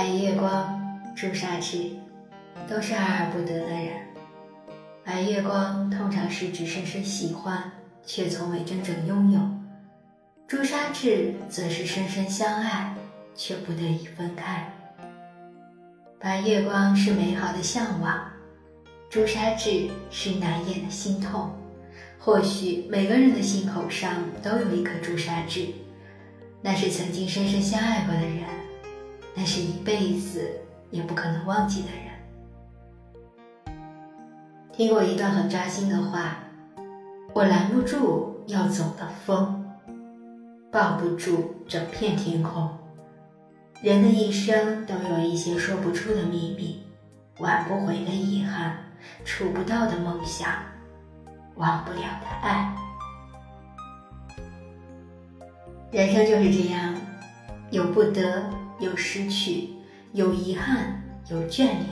白月光、朱砂痣，都是爱而不得的人。白月光通常是指深深喜欢，却从未真正拥有；朱砂痣则是深深相爱，却不得已分开。白月光是美好的向往，朱砂痣是难掩的心痛。或许每个人的心口上都有一颗朱砂痣，那是曾经深深相爱过的人。那是一辈子也不可能忘记的人。听过一段很扎心的话：我拦不住要走的风，抱不住整片天空。人的一生都有一些说不出的秘密，挽不回的遗憾，触不到的梦想，忘不了的爱。人生就是这样，有不得。有失去，有遗憾，有眷恋，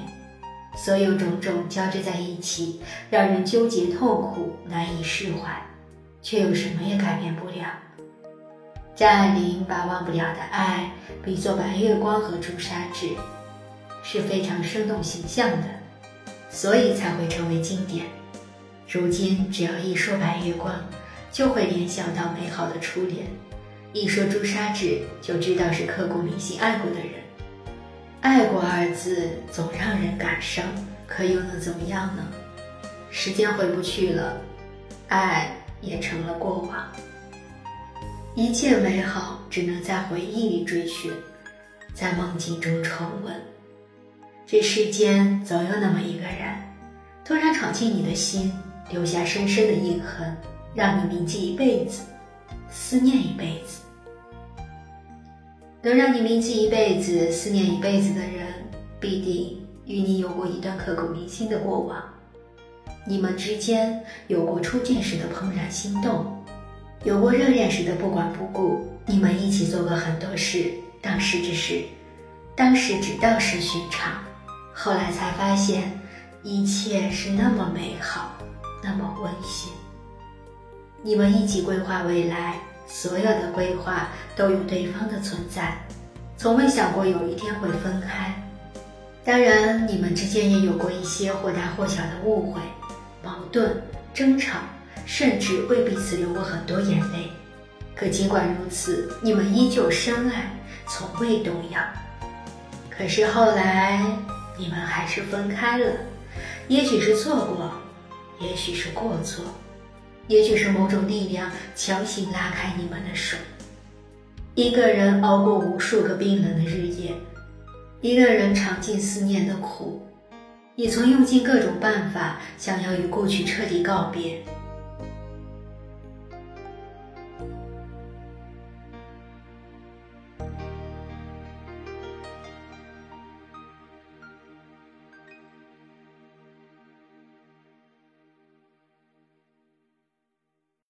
所有种种交织在一起，让人纠结痛苦，难以释怀，却又什么也改变不了。张爱玲把忘不了的爱比作白月光和朱砂痣，是非常生动形象的，所以才会成为经典。如今只要一说白月光，就会联想到美好的初恋。一说朱砂痣，就知道是刻骨铭心爱过的人。爱过二字总让人感伤，可又能怎么样呢？时间回不去了，爱也成了过往。一切美好只能在回忆里追寻，在梦境中重温。这世间总有那么一个人，突然闯进你的心，留下深深的印痕，让你铭记一辈子。思念一辈子，能让你铭记一辈子、思念一辈子的人，必定与你有过一段刻骨铭心的过往。你们之间有过初见时的怦然心动，有过热恋时的不管不顾。你们一起做过很多事，当时只是，当时只道是寻常，后来才发现，一切是那么美好，那么温馨。你们一起规划未来，所有的规划都有对方的存在，从未想过有一天会分开。当然，你们之间也有过一些或大或小的误会、矛盾、争吵，甚至为彼此流过很多眼泪。可尽管如此，你们依旧深爱，从未动摇。可是后来，你们还是分开了，也许是错过，也许是过错。也许是某种力量强行拉开你们的手。一个人熬过无数个冰冷的日夜，一个人尝尽思念的苦，也曾用尽各种办法想要与过去彻底告别。